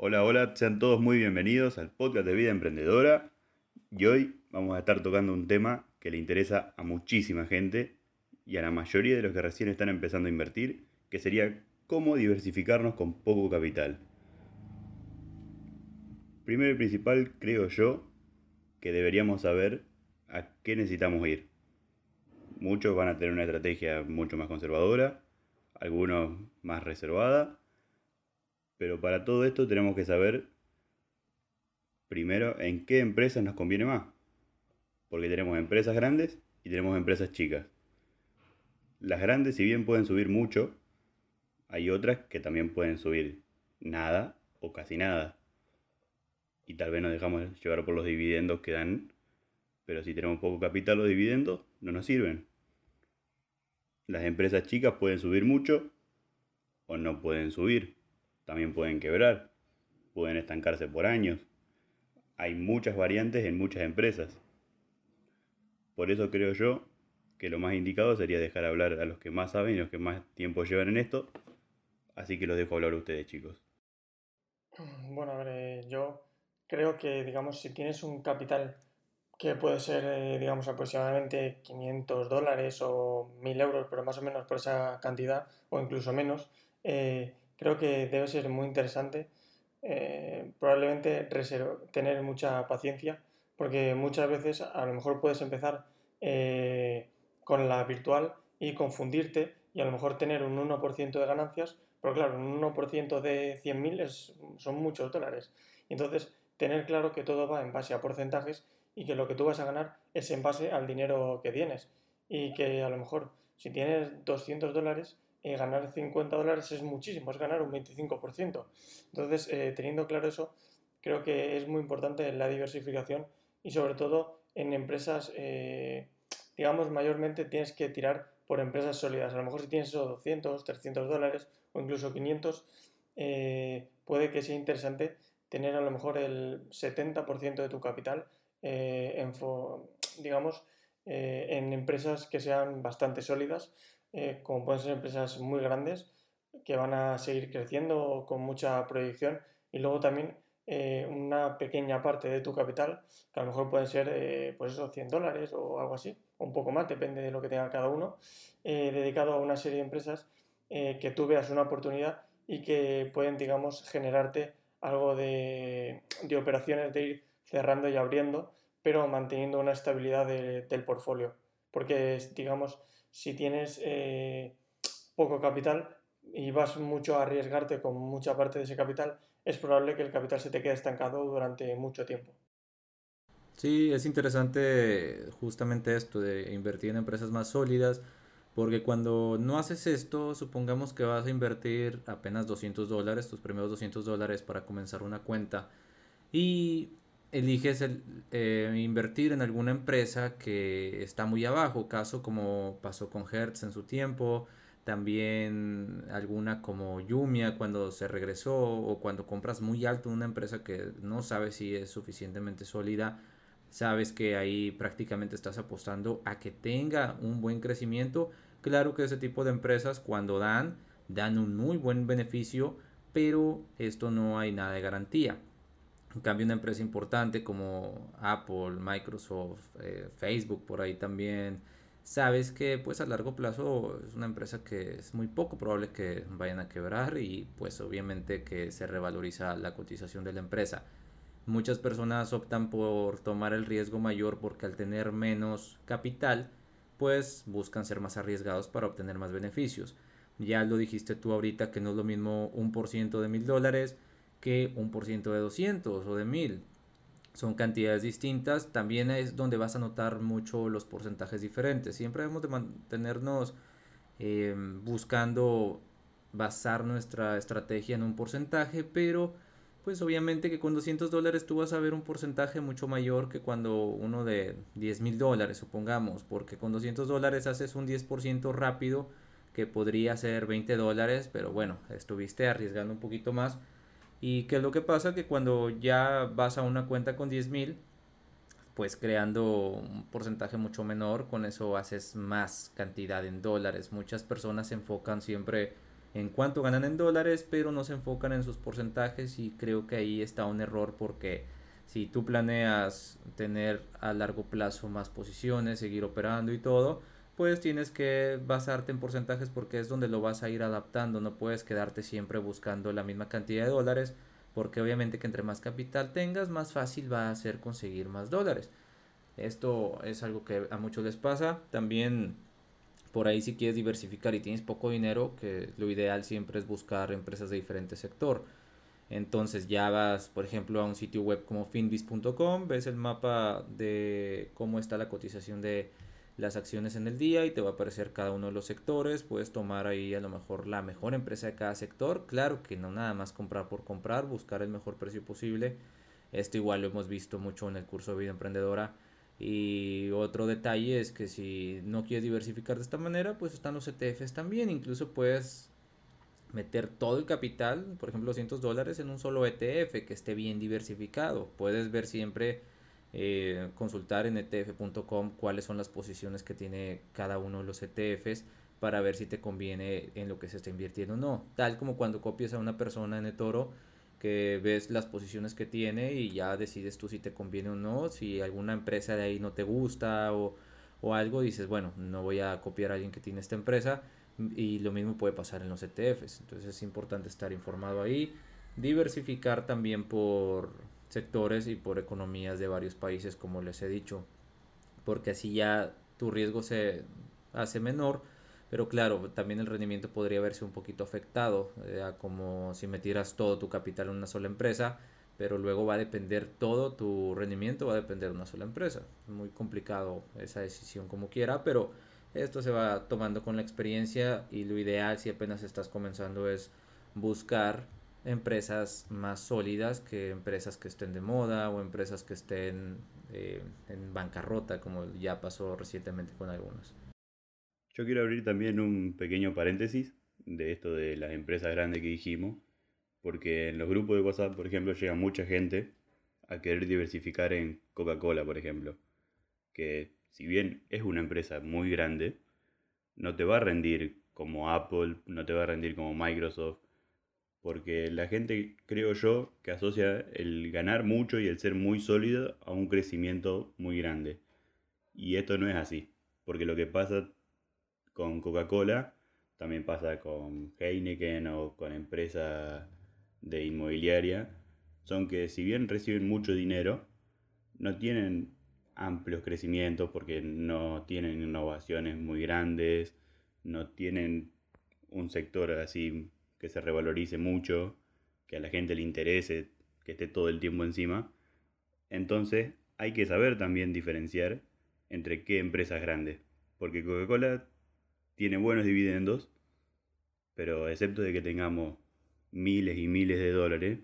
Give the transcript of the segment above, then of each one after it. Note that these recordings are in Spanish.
Hola, hola, sean todos muy bienvenidos al podcast de Vida Emprendedora. Y hoy vamos a estar tocando un tema que le interesa a muchísima gente y a la mayoría de los que recién están empezando a invertir, que sería cómo diversificarnos con poco capital. Primero y principal, creo yo, que deberíamos saber a qué necesitamos ir. Muchos van a tener una estrategia mucho más conservadora, algunos más reservada, pero para todo esto tenemos que saber primero en qué empresas nos conviene más. Porque tenemos empresas grandes y tenemos empresas chicas. Las grandes, si bien pueden subir mucho, hay otras que también pueden subir nada o casi nada. Y tal vez nos dejamos llevar por los dividendos que dan, pero si tenemos poco capital, los dividendos no nos sirven. Las empresas chicas pueden subir mucho o no pueden subir. También pueden quebrar, pueden estancarse por años. Hay muchas variantes en muchas empresas. Por eso creo yo que lo más indicado sería dejar hablar a los que más saben y los que más tiempo llevan en esto. Así que los dejo hablar a ustedes, chicos. Bueno, a ver, eh, yo creo que, digamos, si tienes un capital que puede ser, eh, digamos, aproximadamente 500 dólares o 1000 euros, pero más o menos por esa cantidad, o incluso menos, eh, creo que debe ser muy interesante. probablemente tener mucha paciencia, porque muchas veces a lo mejor puedes empezar con la virtual y confundirte y a lo mejor tener un 1% de ganancias, pero claro, un 1% de 100.000 son muchos dólares. Entonces, tener claro que todo va en base a porcentajes y que lo que tú vas a ganar es en base al dinero que tienes. Y que a lo mejor si tienes 200 dólares, eh, ganar 50 dólares es muchísimo, es ganar un 25%. Entonces, eh, teniendo claro eso, creo que es muy importante la diversificación y sobre todo en empresas eh, digamos, mayormente tienes que tirar por empresas sólidas. A lo mejor si tienes esos 200, 300 dólares o incluso 500, eh, puede que sea interesante tener a lo mejor el 70% de tu capital en, digamos, en empresas que sean bastante sólidas, como pueden ser empresas muy grandes que van a seguir creciendo con mucha proyección y luego también una pequeña parte de tu capital, que a lo mejor pueden ser pues esos 100 dólares o algo así, un poco más, depende de lo que tenga cada uno, eh, dedicado a una serie de empresas eh, que tú veas una oportunidad y que pueden, digamos, generarte algo de, operaciones de ir cerrando y abriendo, pero manteniendo una estabilidad del portfolio. Porque, digamos, si tienes eh, poco capital y vas mucho a arriesgarte con mucha parte de ese capital, es probable que el capital se te quede estancado durante mucho tiempo. Sí, es interesante justamente esto de invertir en empresas más sólidas, porque cuando no haces esto, supongamos que vas a invertir apenas 200 dólares, tus primeros 200 dólares para comenzar una cuenta, y eliges el, eh, invertir en alguna empresa que está muy abajo, caso como pasó con Hertz en su tiempo, también alguna como Yumia cuando se regresó o cuando compras muy alto una empresa que no sabes si es suficientemente sólida sabes que ahí prácticamente estás apostando a que tenga un buen crecimiento. Claro que ese tipo de empresas cuando dan, dan un muy buen beneficio, pero esto no hay nada de garantía. En cambio, una empresa importante como Apple, Microsoft, eh, Facebook, por ahí también, sabes que pues a largo plazo es una empresa que es muy poco probable que vayan a quebrar y pues obviamente que se revaloriza la cotización de la empresa. Muchas personas optan por tomar el riesgo mayor porque al tener menos capital, pues buscan ser más arriesgados para obtener más beneficios. Ya lo dijiste tú ahorita que no es lo mismo un por ciento de mil dólares que un por ciento de 200 o de mil. Son cantidades distintas. También es donde vas a notar mucho los porcentajes diferentes. Siempre debemos de mantenernos eh, buscando basar nuestra estrategia en un porcentaje, pero pues obviamente que con 200 dólares tú vas a ver un porcentaje mucho mayor que cuando uno de 10 mil dólares, supongamos, porque con 200 dólares haces un 10% rápido que podría ser 20 dólares, pero bueno, estuviste arriesgando un poquito más. Y que es lo que pasa que cuando ya vas a una cuenta con 10 mil, pues creando un porcentaje mucho menor, con eso haces más cantidad en dólares. Muchas personas se enfocan siempre en cuánto ganan en dólares, pero no se enfocan en sus porcentajes y creo que ahí está un error porque si tú planeas tener a largo plazo más posiciones, seguir operando y todo, pues tienes que basarte en porcentajes porque es donde lo vas a ir adaptando, no puedes quedarte siempre buscando la misma cantidad de dólares porque obviamente que entre más capital tengas, más fácil va a ser conseguir más dólares. Esto es algo que a muchos les pasa. También por ahí si quieres diversificar y tienes poco dinero, que lo ideal siempre es buscar empresas de diferente sector. Entonces ya vas, por ejemplo, a un sitio web como finbis.com, ves el mapa de cómo está la cotización de las acciones en el día y te va a aparecer cada uno de los sectores. Puedes tomar ahí a lo mejor la mejor empresa de cada sector. Claro que no nada más comprar por comprar, buscar el mejor precio posible. Esto igual lo hemos visto mucho en el curso de vida emprendedora y otro detalle es que si no quieres diversificar de esta manera, pues están los ETFs también. Incluso puedes meter todo el capital, por ejemplo 200 dólares en un solo ETF que esté bien diversificado. Puedes ver siempre, eh, consultar en ETF.com cuáles son las posiciones que tiene cada uno de los ETFs para ver si te conviene en lo que se está invirtiendo o no. Tal como cuando copias a una persona en eToro que ves las posiciones que tiene y ya decides tú si te conviene o no, si alguna empresa de ahí no te gusta o, o algo, dices, bueno, no voy a copiar a alguien que tiene esta empresa y lo mismo puede pasar en los ETFs, entonces es importante estar informado ahí, diversificar también por sectores y por economías de varios países como les he dicho, porque así ya tu riesgo se hace menor pero claro, también el rendimiento podría verse un poquito afectado, eh, como si metieras todo tu capital en una sola empresa, pero luego va a depender todo tu rendimiento, va a depender de una sola empresa. Es muy complicado esa decisión como quiera, pero esto se va tomando con la experiencia y lo ideal si apenas estás comenzando es buscar empresas más sólidas que empresas que estén de moda o empresas que estén eh, en bancarrota como ya pasó recientemente con algunas. Yo quiero abrir también un pequeño paréntesis de esto de las empresas grandes que dijimos, porque en los grupos de WhatsApp, por ejemplo, llega mucha gente a querer diversificar en Coca-Cola, por ejemplo, que si bien es una empresa muy grande, no te va a rendir como Apple, no te va a rendir como Microsoft, porque la gente, creo yo, que asocia el ganar mucho y el ser muy sólido a un crecimiento muy grande. Y esto no es así, porque lo que pasa con Coca-Cola, también pasa con Heineken o con empresas de inmobiliaria, son que si bien reciben mucho dinero, no tienen amplios crecimientos porque no tienen innovaciones muy grandes, no tienen un sector así que se revalorice mucho, que a la gente le interese, que esté todo el tiempo encima. Entonces hay que saber también diferenciar entre qué empresas grandes, porque Coca-Cola tiene buenos dividendos, pero excepto de que tengamos miles y miles de dólares,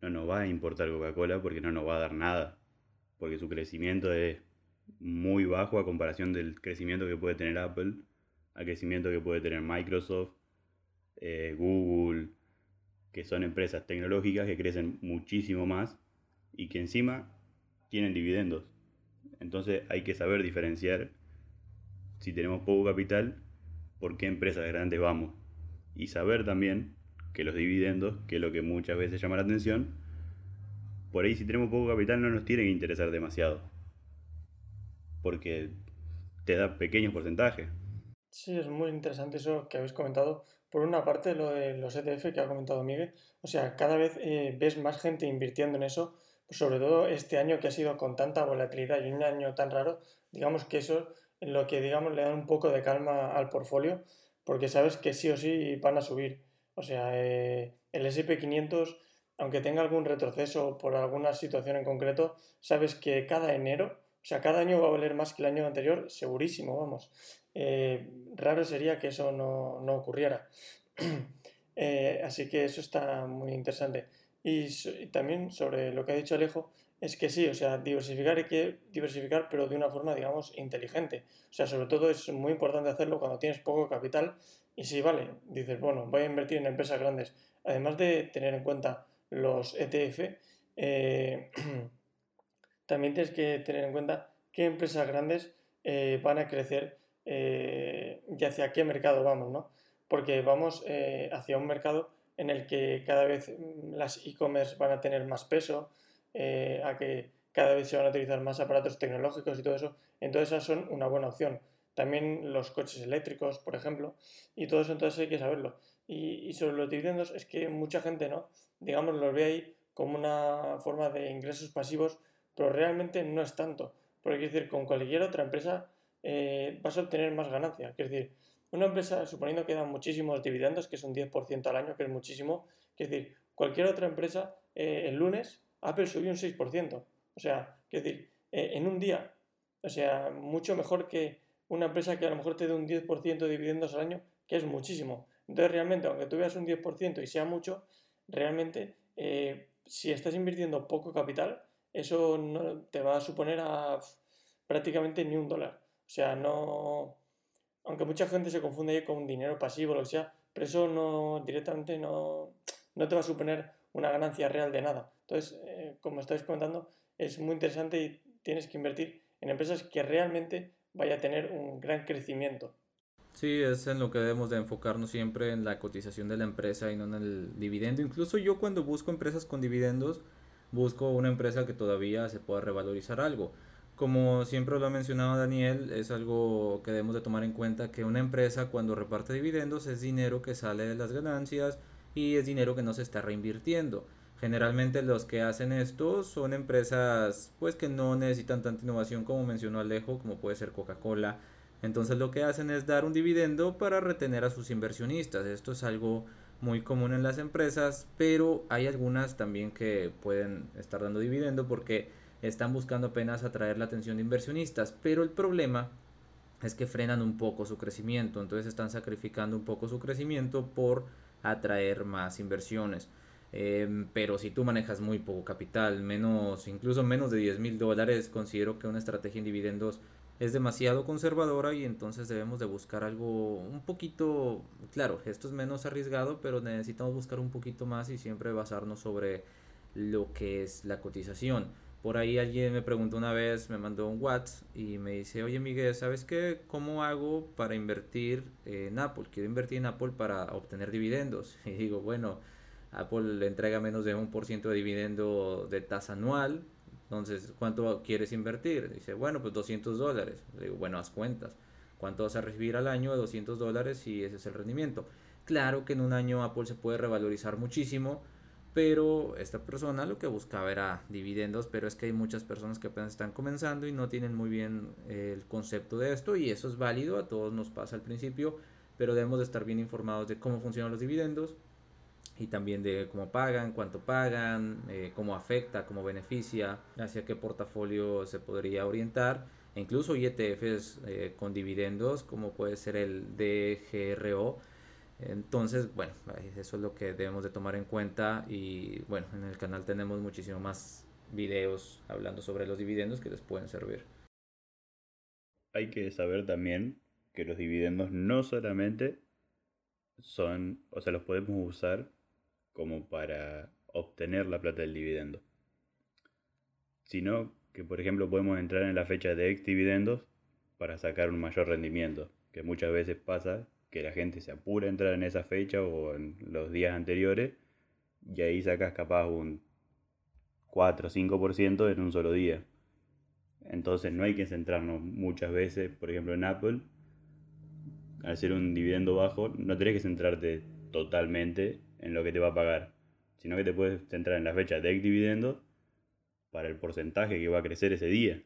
no nos va a importar Coca-Cola porque no nos va a dar nada, porque su crecimiento es muy bajo a comparación del crecimiento que puede tener Apple, al crecimiento que puede tener Microsoft, eh, Google, que son empresas tecnológicas que crecen muchísimo más y que encima tienen dividendos. Entonces hay que saber diferenciar si tenemos poco capital, por qué empresas grandes vamos. Y saber también que los dividendos, que es lo que muchas veces llama la atención, por ahí si tenemos poco capital no nos tiene que interesar demasiado. Porque te da pequeños porcentajes. Sí, es muy interesante eso que habéis comentado. Por una parte, lo de los ETF que ha comentado Miguel. O sea, cada vez eh, ves más gente invirtiendo en eso. sobre todo este año que ha sido con tanta volatilidad y un año tan raro. Digamos que eso en lo que, digamos, le dan un poco de calma al portfolio, porque sabes que sí o sí van a subir. O sea, eh, el SP500, aunque tenga algún retroceso por alguna situación en concreto, sabes que cada enero, o sea, cada año va a valer más que el año anterior, segurísimo, vamos. Eh, raro sería que eso no, no ocurriera. Eh, así que eso está muy interesante. Y, también sobre lo que ha dicho Alejo, es que sí, o sea, diversificar hay que diversificar, pero de una forma, digamos, inteligente. O sea, sobre todo es muy importante hacerlo cuando tienes poco capital y si vale, dices, bueno, voy a invertir en empresas grandes. Además de tener en cuenta los ETF, eh, también tienes que tener en cuenta qué empresas grandes eh, van a crecer eh, y hacia qué mercado vamos, ¿no? porque vamos eh, hacia un mercado en el que cada vez mm, las e-commerce van a tener más peso, a que cada vez se van a utilizar más aparatos tecnológicos y todo eso, entonces esas son una buena opción. También los coches eléctricos, por ejemplo, y todo eso entonces hay que saberlo. Y, y sobre los dividendos es que mucha gente, ¿no? Digamos, los ve ahí como una forma de ingresos pasivos, pero realmente no es tanto. Porque, es decir, con cualquier otra empresa eh, vas a obtener más ganancia. Es decir, una empresa, suponiendo que da muchísimos dividendos, que es un 10% al año, que es muchísimo, es decir, cualquier otra empresa, eh, el lunes, Apple subió un 6%. O sea, es decir, eh, en un día. O sea, mucho mejor que una empresa que a lo mejor te dé un 10% de dividendos al año, que es muchísimo. Entonces, realmente, aunque tú veas un 10% y sea mucho, realmente, si estás invirtiendo poco capital, eso no te va a suponer a prácticamente ni un dólar. O sea, no. Aunque mucha gente se confunde con dinero pasivo lo que sea, pero eso no directamente no, no te va a suponer una ganancia real de nada. Entonces, eh, como estáis comentando, es muy interesante y tienes que invertir en empresas que realmente vaya a tener un gran crecimiento. Sí, es en lo que debemos de enfocarnos siempre en la cotización de la empresa y no en el dividendo. Incluso yo cuando busco empresas con dividendos, busco una empresa que todavía se pueda revalorizar algo. Como siempre lo ha mencionado Daniel, es algo que debemos de tomar en cuenta que una empresa cuando reparte dividendos es dinero que sale de las ganancias y es dinero que no se está reinvirtiendo. Generalmente los que hacen esto son empresas pues que no necesitan tanta innovación como mencionó Alejo, como puede ser Coca-Cola. Entonces lo que hacen es dar un dividendo para retener a sus inversionistas. Esto es algo muy común en las empresas, pero hay algunas también que pueden estar dando dividendo porque están buscando apenas atraer la atención de inversionistas, pero el problema es que frenan un poco su crecimiento, entonces están sacrificando un poco su crecimiento por atraer más inversiones. Em, pero si tú manejas muy poco capital, menos, incluso menos de 10 mil dólares, considero que una estrategia en dividendos es demasiado conservadora y entonces debemos de buscar algo un poquito, claro, esto es menos arriesgado, pero necesitamos buscar un poquito más y siempre basarnos sobre lo que es la cotización. Por ahí alguien me preguntó una vez, me mandó un WhatsApp y me dice, oye Miguel, ¿sabes qué? ¿Cómo hago para invertir en Apple? Quiero invertir en Apple para obtener dividendos. Y digo, bueno, Apple le entrega menos de un por ciento de dividendo de tasa anual. Entonces, ¿cuánto quieres invertir? Dice, bueno, pues 200 dólares. digo, bueno, haz cuentas. ¿Cuánto vas a recibir al año de 200 dólares y ese es el rendimiento? Claro que en un año Apple se puede revalorizar muchísimo pero esta persona lo que buscaba era dividendos, pero es que hay muchas personas que apenas están comenzando y no tienen muy bien eh, el concepto de esto y eso es válido, a todos nos pasa al principio, pero debemos de estar bien informados de cómo funcionan los dividendos y también de cómo pagan, cuánto pagan, eh, cómo afecta, cómo beneficia, hacia qué portafolio se podría orientar, e incluso ETFs eh, con dividendos como puede ser el DGRO, entonces, bueno, eso es lo que debemos de tomar en cuenta y bueno, en el canal tenemos muchísimo más videos hablando sobre los dividendos que les pueden servir. Hay que saber también que los dividendos no solamente son, o sea, los podemos usar como para obtener la plata del dividendo, sino que, por ejemplo, podemos entrar en la fecha de ex dividendos para sacar un mayor rendimiento, que muchas veces pasa que la gente se apura a entrar en esa fecha o en los días anteriores y ahí sacas capaz un 4 o 5% en un solo día. Entonces no hay que centrarnos muchas veces, por ejemplo en Apple, al ser un dividendo bajo, no tenés que centrarte totalmente en lo que te va a pagar, sino que te puedes centrar en la fecha de dividendo para el porcentaje que va a crecer ese día.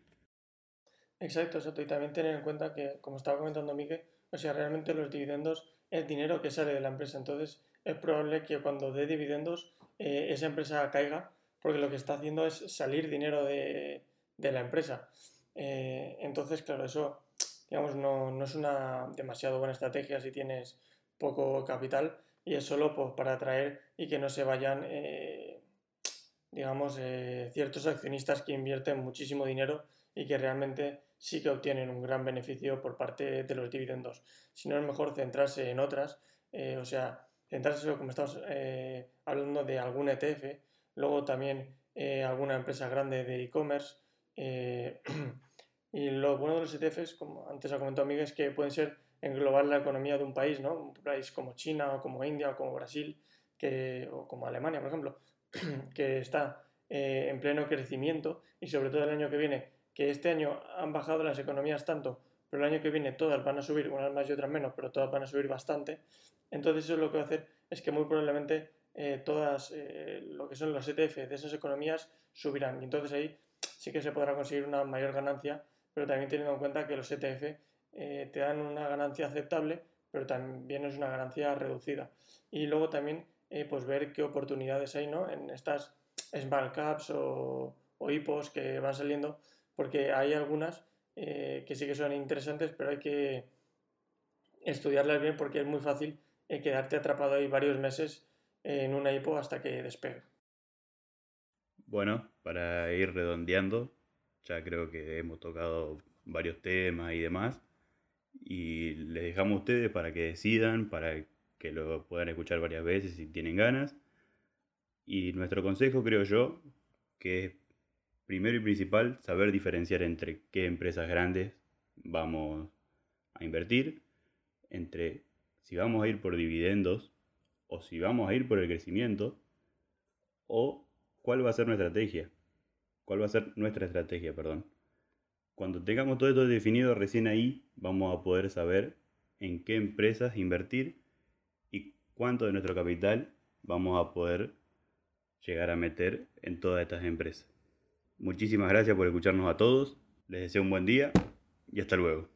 Exacto, exacto. Y también tener en cuenta que, como estaba comentando Miguel, o sea, realmente los dividendos es dinero que sale de la empresa. Entonces, es probable que cuando dé dividendos eh, esa empresa caiga porque lo que está haciendo es salir dinero de, la empresa. Eh, entonces, claro, eso, digamos, no, es una demasiado buena estrategia si tienes poco capital y es solo pues, para atraer y que no se vayan, eh, digamos, ciertos accionistas que invierten muchísimo dinero y que realmente sí que obtienen un gran beneficio por parte de los dividendos. Si no, es mejor centrarse en otras, eh, o sea, centrarse, como estamos eh, hablando de algún ETF, luego también eh, alguna empresa grande de e-commerce. y lo bueno de los ETFs, como antes ha comentado Miguel, es que pueden ser englobar la economía de un país, ¿no? Un país como China o como India o como Brasil que, o como Alemania, por ejemplo, que está eh, en pleno crecimiento y sobre todo el año que viene, que este año han bajado las economías tanto, pero el año que viene todas van a subir, unas más y otras menos, pero todas van a subir bastante. Entonces eso lo que va a hacer es que muy probablemente eh, todas eh, lo que son los ETF de esas economías subirán. Y entonces ahí sí que se podrá conseguir una mayor ganancia, pero también teniendo en cuenta que los ETF te dan una ganancia aceptable, pero también es una ganancia reducida. Y luego también pues ver qué oportunidades hay ¿no? en estas small caps o, o hipos que van saliendo, porque hay algunas eh, que sí que son interesantes, pero hay que estudiarlas bien porque es muy fácil eh, quedarte atrapado ahí varios meses en una hipo hasta que despegue. Bueno, para ir redondeando, ya creo que hemos tocado varios temas y demás, y les dejamos a ustedes para que decidan, para que lo puedan escuchar varias veces si tienen ganas. Y nuestro consejo, creo yo, que es primero y principal saber diferenciar entre qué empresas grandes vamos a invertir, entre si vamos a ir por dividendos o si vamos a ir por el crecimiento, o cuál va a ser nuestra estrategia. ¿Cuál va a ser nuestra estrategia, perdón? Cuando tengamos todo esto definido, recién ahí vamos a poder saber en qué empresas invertir y cuánto de nuestro capital vamos a poder llegar a meter en todas estas empresas. Muchísimas gracias por escucharnos a todos, les deseo un buen día y hasta luego.